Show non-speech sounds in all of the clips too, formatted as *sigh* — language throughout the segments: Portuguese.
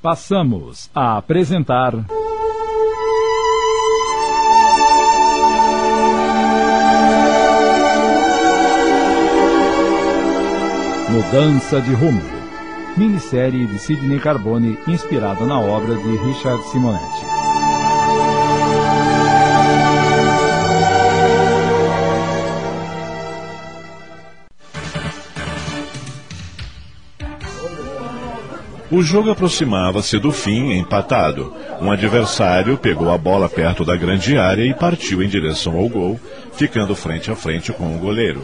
Passamos a apresentar. Mudança de Rumo. Minissérie de Sidney Carbone inspirada na obra de Richard Simonetti. O jogo aproximava-se do fim empatado. Um adversário pegou a bola perto da grande área e partiu em direção ao gol, ficando frente a frente com o goleiro.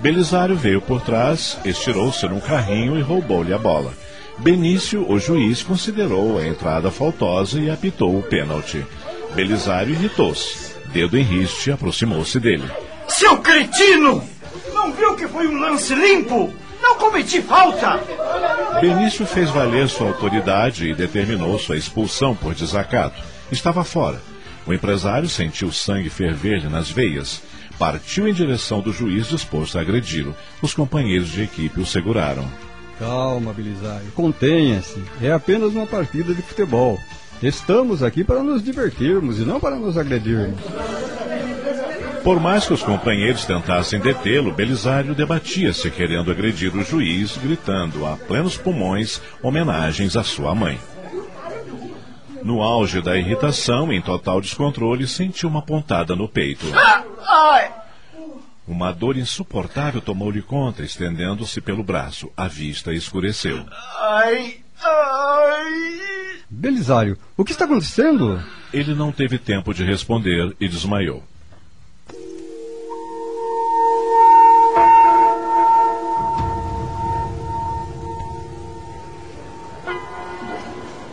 Belisário veio por trás, estirou-se num carrinho e roubou-lhe a bola. Benício, o juiz, considerou a entrada faltosa e apitou o pênalti. Belisário irritou-se. Dedo em riste aproximou-se dele. Seu cretino! Não viu que foi um lance limpo? Não cometi falta! Benício fez valer sua autoridade e determinou sua expulsão por desacato. Estava fora. O empresário sentiu sangue ferver-lhe nas veias. Partiu em direção do juiz disposto a agredi-lo. Os companheiros de equipe o seguraram. Calma, Belisário. Contenha-se. É apenas uma partida de futebol. Estamos aqui para nos divertirmos e não para nos agredirmos. Por mais que os companheiros tentassem detê-lo, Belisário debatia-se querendo agredir o juiz, gritando a plenos pulmões homenagens à sua mãe. No auge da irritação, em total descontrole, sentiu uma pontada no peito. Uma dor insuportável tomou-lhe conta, estendendo-se pelo braço. A vista escureceu. Ai, ai. Belisário, o que está acontecendo? Ele não teve tempo de responder e desmaiou.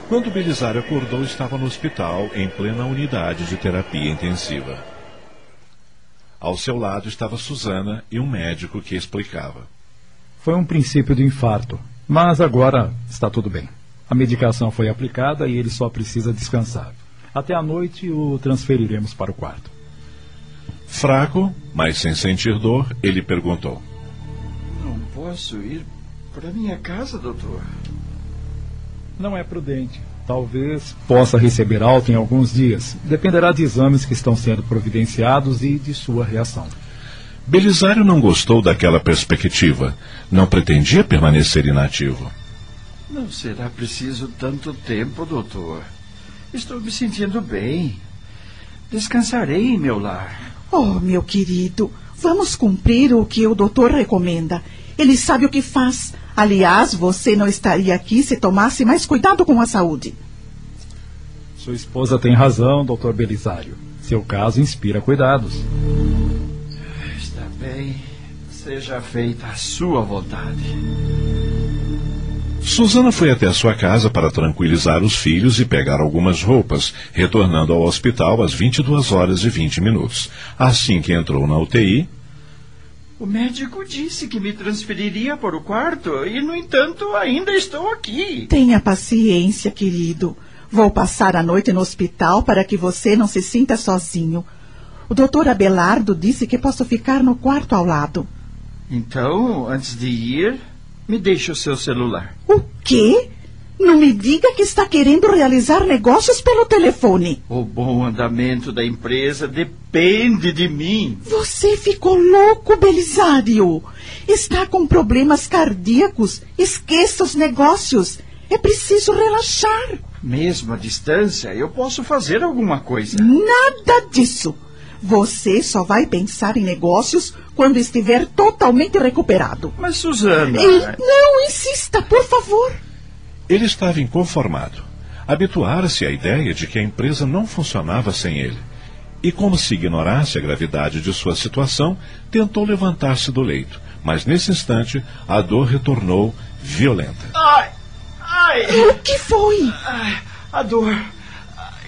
Quando Belisário acordou, estava no hospital, em plena unidade de terapia intensiva. Ao seu lado estava Susana e um médico que explicava. Foi um princípio de infarto, mas agora está tudo bem. A medicação foi aplicada e ele só precisa descansar. Até a noite o transferiremos para o quarto. Fraco, mas sem sentir dor, ele perguntou: Não posso ir para minha casa, doutor. Não é prudente. Talvez possa receber alta em alguns dias. Dependerá de exames que estão sendo providenciados e de sua reação. Belisário não gostou daquela perspectiva. Não pretendia permanecer inativo. Não será preciso tanto tempo, doutor. Estou me sentindo bem. Descansarei em meu lar. Oh, meu querido, vamos cumprir o que o doutor recomenda. Ele sabe o que faz. Aliás, você não estaria aqui se tomasse mais cuidado com a saúde. Sua esposa tem razão, doutor Belisário. Seu caso inspira cuidados. Está bem. Seja feita a sua vontade. Susana foi até sua casa para tranquilizar os filhos e pegar algumas roupas, retornando ao hospital às 22 horas e 20 minutos. Assim que entrou na UTI, O médico disse que me transferiria para o quarto e, no entanto, ainda estou aqui. Tenha paciência, querido. Vou passar a noite no hospital para que você não se sinta sozinho. O doutor Abelardo disse que posso ficar no quarto ao lado. Então, antes de ir, me deixe o seu celular. O quê? Não me diga que está querendo realizar negócios pelo telefone. O bom andamento da empresa depende de mim. Você ficou louco, Belisário. Está com problemas cardíacos. Esqueça os negócios. É preciso relaxar. Mesmo à distância, eu posso fazer alguma coisa. Nada disso. Você só vai pensar em negócios quando estiver totalmente recuperado. Mas, Suzana. E não insista, por favor. Ele estava inconformado. Habituara-se à ideia de que a empresa não funcionava sem ele. E como se ignorasse a gravidade de sua situação, tentou levantar-se do leito. Mas nesse instante, a dor retornou violenta. Ai! Ai! O que foi? ai a dor.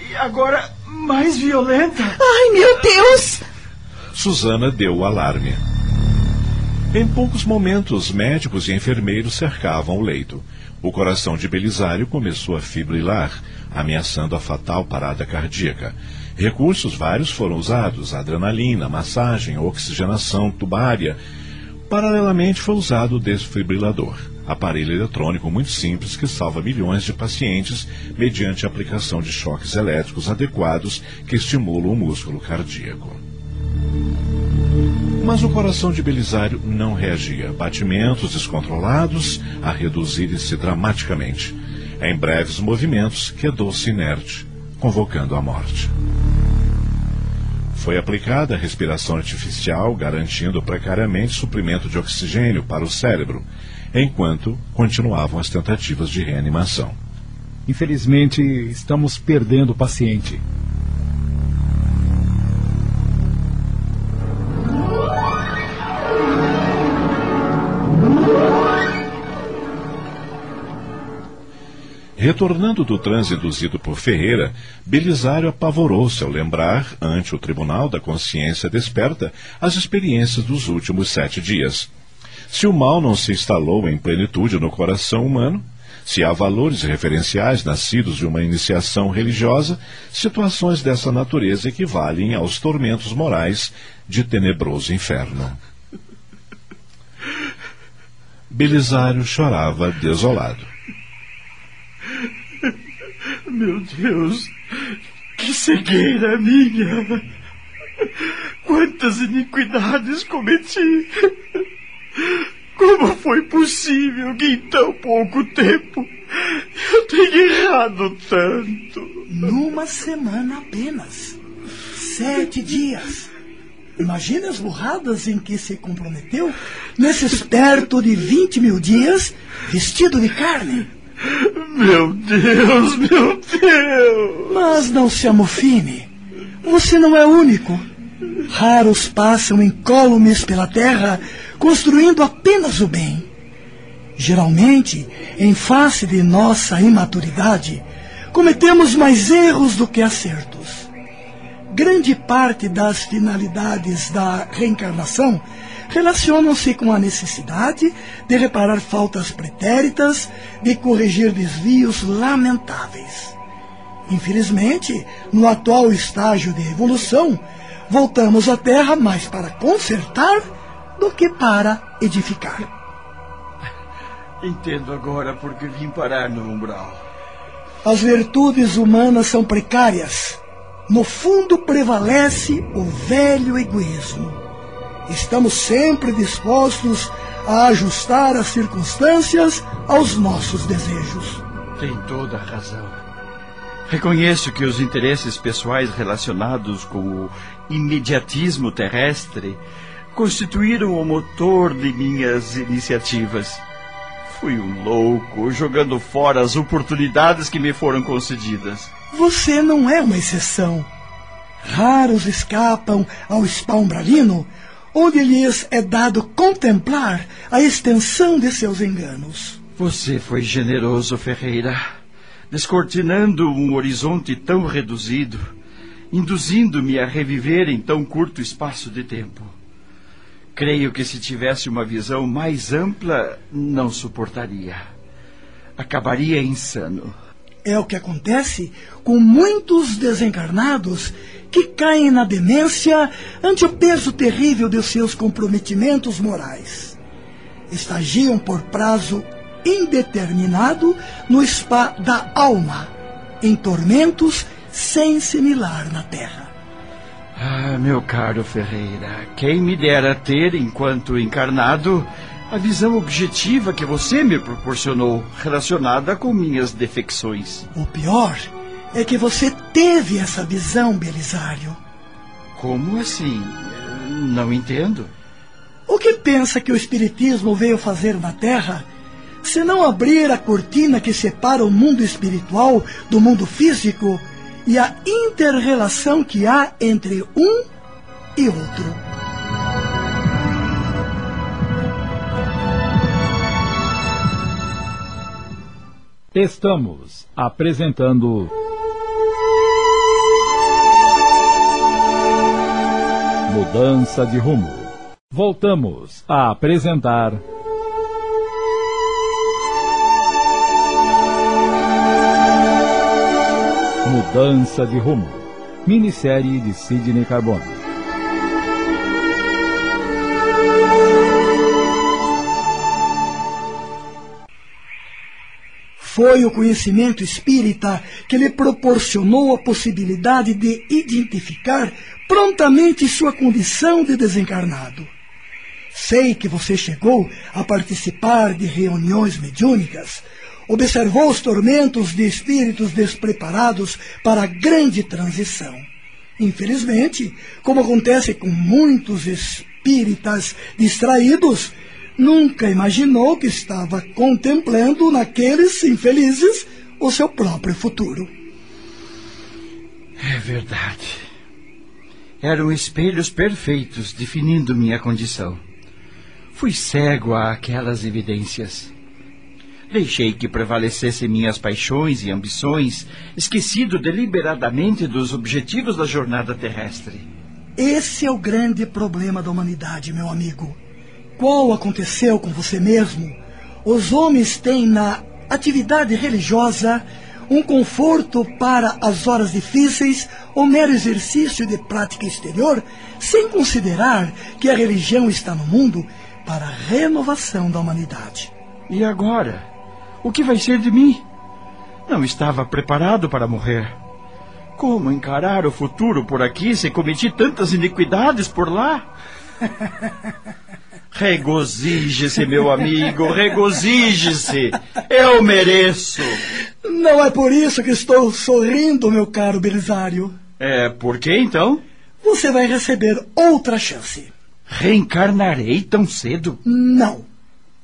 E agora mais violenta. Ai, meu Deus! Susana deu o alarme. Em poucos momentos, médicos e enfermeiros cercavam o leito. O coração de Belisário começou a fibrilar, ameaçando a fatal parada cardíaca. Recursos vários foram usados: adrenalina, massagem, oxigenação tubária. Paralelamente foi usado o desfibrilador. aparelho eletrônico muito simples que salva milhões de pacientes mediante a aplicação de choques elétricos adequados que estimulam o músculo cardíaco. Mas o coração de Belisário não reagia. Batimentos descontrolados a reduzirem-se dramaticamente. Em breves movimentos, quedou-se inerte, convocando a morte. Foi aplicada a respiração artificial, garantindo precariamente suprimento de oxigênio para o cérebro, enquanto continuavam as tentativas de reanimação. Infelizmente, estamos perdendo o paciente. Retornando do transe induzido por Ferreira, Belisário apavorou-se ao lembrar, ante o Tribunal da Consciência Desperta, as experiências dos últimos sete dias. Se o mal não se instalou em plenitude no coração humano, se há valores referenciais nascidos de uma iniciação religiosa, situações dessa natureza equivalem aos tormentos morais de tenebroso inferno. Belisário chorava desolado. Meu Deus, que cegueira minha! Quantas iniquidades cometi! Como foi possível que em tão pouco tempo eu tenha errado tanto? Numa semana apenas. Sete dias. Imagine as burradas em que se comprometeu nesses perto de vinte mil dias vestido de carne. Meu Deus, meu Deus! Mas não se amofine. Você não é único. Raros passam incólumes pela terra construindo apenas o bem. Geralmente, em face de nossa imaturidade, cometemos mais erros do que acertos. Grande parte das finalidades da reencarnação relacionam-se com a necessidade de reparar faltas pretéritas, de corrigir desvios lamentáveis. Infelizmente, no atual estágio de evolução, voltamos à Terra mais para consertar do que para edificar. Entendo agora porque vim parar no umbral. As virtudes humanas são precárias. No fundo prevalece o velho egoísmo. Estamos sempre dispostos a ajustar as circunstâncias aos nossos desejos. Tem toda a razão. Reconheço que os interesses pessoais relacionados com o imediatismo terrestre constituíram o motor de minhas iniciativas. Fui um louco, jogando fora as oportunidades que me foram concedidas. Você não é uma exceção. Raros escapam ao spa umbralino onde lhes é dado contemplar a extensão de seus enganos. Você foi generoso, Ferreira, descortinando um horizonte tão reduzido, induzindo-me a reviver em tão curto espaço de tempo. Creio que se tivesse uma visão mais ampla, não suportaria. Acabaria insano. É o que acontece com muitos desencarnados que caem na demência ante o peso terrível de seus comprometimentos morais. Estagiam por prazo indeterminado no spa da alma, em tormentos sem similar na terra. Ah, meu caro Ferreira, quem me dera ter, enquanto encarnado, a visão objetiva que você me proporcionou, relacionada com minhas defecções. O pior é que você teve essa visão, Belisário. Como assim? Não entendo. O que pensa que o Espiritismo veio fazer na Terra se não abrir a cortina que separa o mundo espiritual do mundo físico e a inter-relação que há entre um e outro? Estamos apresentando. Mudança de rumo. Voltamos a apresentar. Mudança de rumo. Minissérie de Sidney Carbone. Foi o conhecimento espírita que lhe proporcionou a possibilidade de identificar prontamente sua condição de desencarnado. Sei que você chegou a participar de reuniões mediúnicas, observou os tormentos de espíritos despreparados para a grande transição. Infelizmente, como acontece com muitos espíritas distraídos, nunca imaginou que estava contemplando naqueles infelizes o seu próprio futuro. É verdade. Eram espelhos perfeitos definindo minha condição. Fui cego àquelas evidências. Deixei que prevalecessem minhas paixões e ambições, esquecido deliberadamente dos objetivos da jornada terrestre. Esse é o grande problema da humanidade, meu amigo. Qual aconteceu com você mesmo? Os homens têm na atividade religiosa um conforto para as horas difíceis ou mero exercício de prática exterior, sem considerar que a religião está no mundo para a renovação da humanidade. E agora? O que vai ser de mim? Não estava preparado para morrer. Como encarar o futuro por aqui se cometi tantas iniquidades por lá? *laughs* Regozije-se, meu amigo, regozije-se. Eu mereço. Não é por isso que estou sorrindo, meu caro Belisário. É, por que então? Você vai receber outra chance. Reencarnarei tão cedo? Não.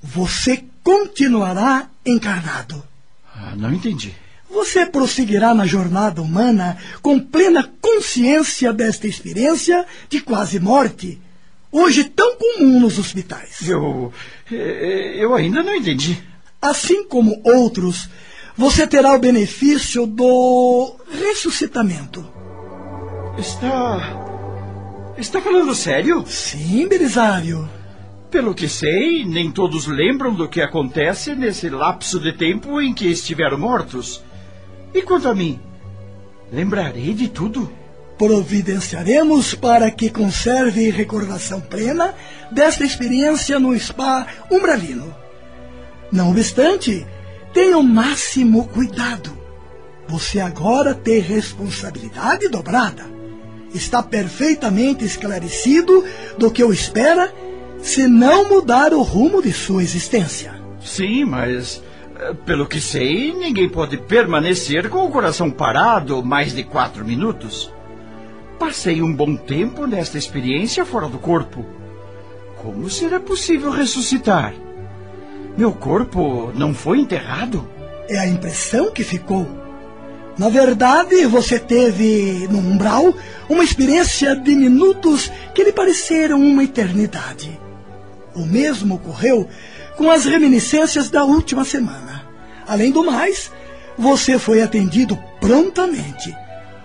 Você continuará encarnado. Ah, não entendi. Você prosseguirá na jornada humana com plena consciência desta experiência de quase morte, hoje tão comum nos hospitais. Eu. eh, Eu ainda não entendi. Assim como outros, você terá o benefício do ressuscitamento. Está. Está falando sério? Sim, Belisário. Pelo que sei, nem todos lembram do que acontece nesse lapso de tempo em que estiveram mortos. E quanto a mim? Lembrarei de tudo? Providenciaremos para que conserve recordação plena desta experiência no spa umbralino. Não obstante, tenha o máximo cuidado. Você agora tem responsabilidade dobrada. Está perfeitamente esclarecido do que o espera se não mudar o rumo de sua existência. Sim, mas. eh, Pelo que sei, ninguém pode permanecer com o coração parado mais de quatro minutos. Passei um bom tempo nesta experiência fora do corpo. Como será possível ressuscitar? Meu corpo não foi enterrado? É a impressão que ficou. Na verdade, você teve, no umbral, uma experiência de minutos que lhe pareceram uma eternidade. O mesmo ocorreu com as reminiscências da última semana. Além do mais, você foi atendido prontamente.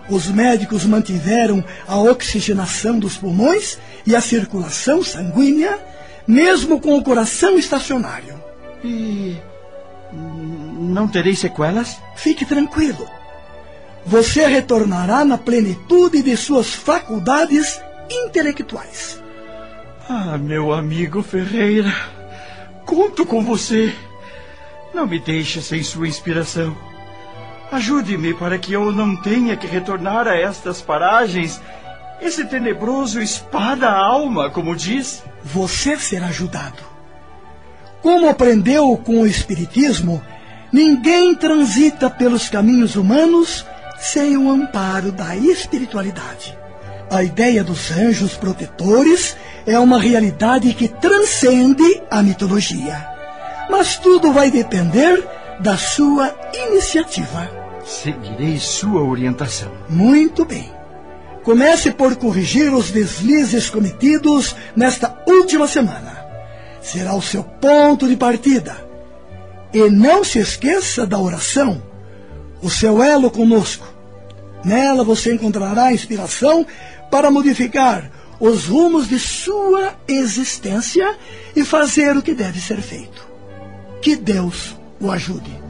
Os médicos mantiveram a oxigenação dos pulmões e a circulação sanguínea, mesmo com o coração estacionário. E. Não terei sequelas? Fique tranquilo. Você retornará na plenitude de suas faculdades intelectuais. Ah, meu amigo Ferreira, conto com você. Não me deixe sem sua inspiração. Ajude-me para que eu não tenha que retornar a estas paragens, esse tenebroso spa da alma, como diz. Você será ajudado. Como aprendeu com o Espiritismo, ninguém transita pelos caminhos humanos sem o amparo da espiritualidade. A ideia dos anjos protetores é uma realidade que transcende a mitologia. Mas tudo vai depender da sua iniciativa. Seguirei sua orientação. Muito bem. Comece por corrigir os deslizes cometidos nesta última semana. Será o seu ponto de partida. E não se esqueça da oração, o seu elo conosco. Nela você encontrará inspiração para modificar os rumos de sua existência e fazer o que deve ser feito. Que Deus o ajude.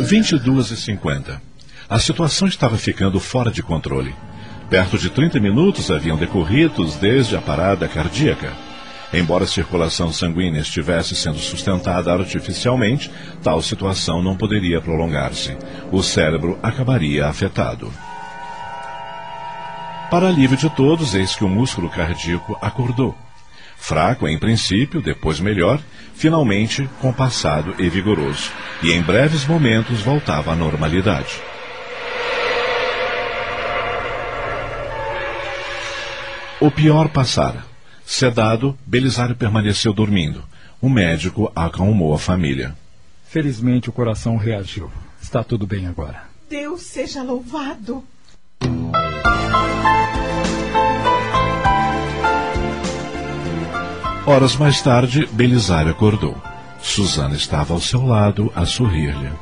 Vinte e duas e cinquenta. A situação estava ficando fora de controle. Perto de 30 minutos haviam decorridos desde a parada cardíaca. Embora a circulação sanguínea estivesse sendo sustentada artificialmente, tal situação não poderia prolongar-se. O cérebro acabaria afetado. Para alívio de todos, eis que o músculo cardíaco acordou. Fraco em princípio, depois melhor, finalmente compassado e vigoroso, e em breves momentos voltava à normalidade. O pior passara. Sedado, Belisário permaneceu dormindo. O médico acalmou a família. Felizmente o coração reagiu. Está tudo bem agora. Deus seja louvado. Horas mais tarde, Belisário acordou. Susana estava ao seu lado a sorrir-lhe.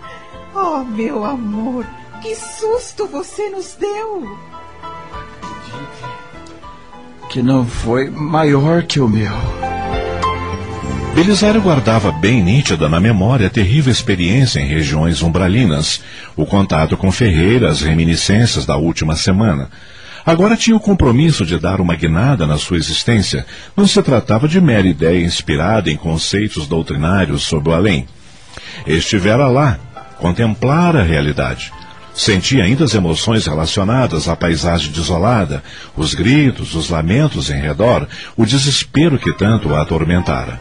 Oh, meu amor, que susto você nos deu! Que não foi maior que o meu. Belisário guardava bem nítida na memória a terrível experiência em regiões umbralinas, o contato com Ferreira, as reminiscências da última semana. Agora tinha o compromisso de dar uma guinada na sua existência. Não se tratava de mera ideia inspirada em conceitos doutrinários sobre o além. Estivera lá, contemplar a realidade. Sentia ainda as emoções relacionadas à paisagem desolada, os gritos, os lamentos em redor, o desespero que tanto a atormentara.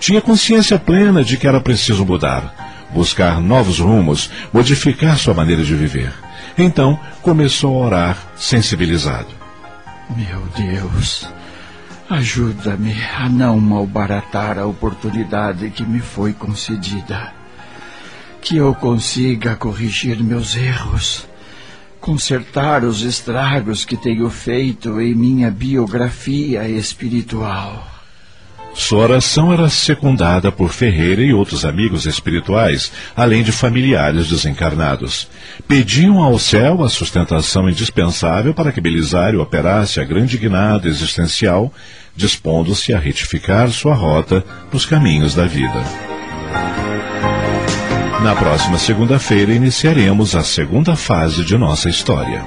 Tinha consciência plena de que era preciso mudar, buscar novos rumos, modificar sua maneira de viver. Então começou a orar, sensibilizado. Meu Deus, ajuda-me a não malbaratar a oportunidade que me foi concedida. Que eu consiga corrigir meus erros, consertar os estragos que tenho feito em minha biografia espiritual. Sua oração era secundada por Ferreira e outros amigos espirituais, além de familiares desencarnados. Pediam ao céu a sustentação indispensável para que Belisário operasse a grande guinada existencial, dispondo-se a retificar sua rota nos caminhos da vida. Na próxima segunda-feira iniciaremos a segunda fase de nossa história.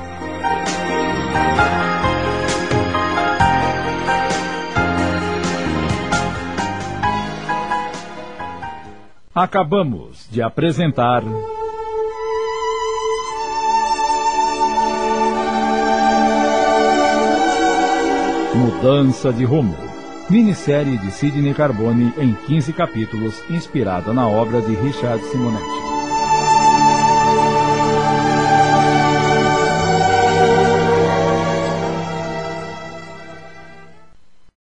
Acabamos de apresentar. Mudança de Rumo. Minissérie de Sidney Carbone em 15 capítulos, inspirada na obra de Richard Simonetti.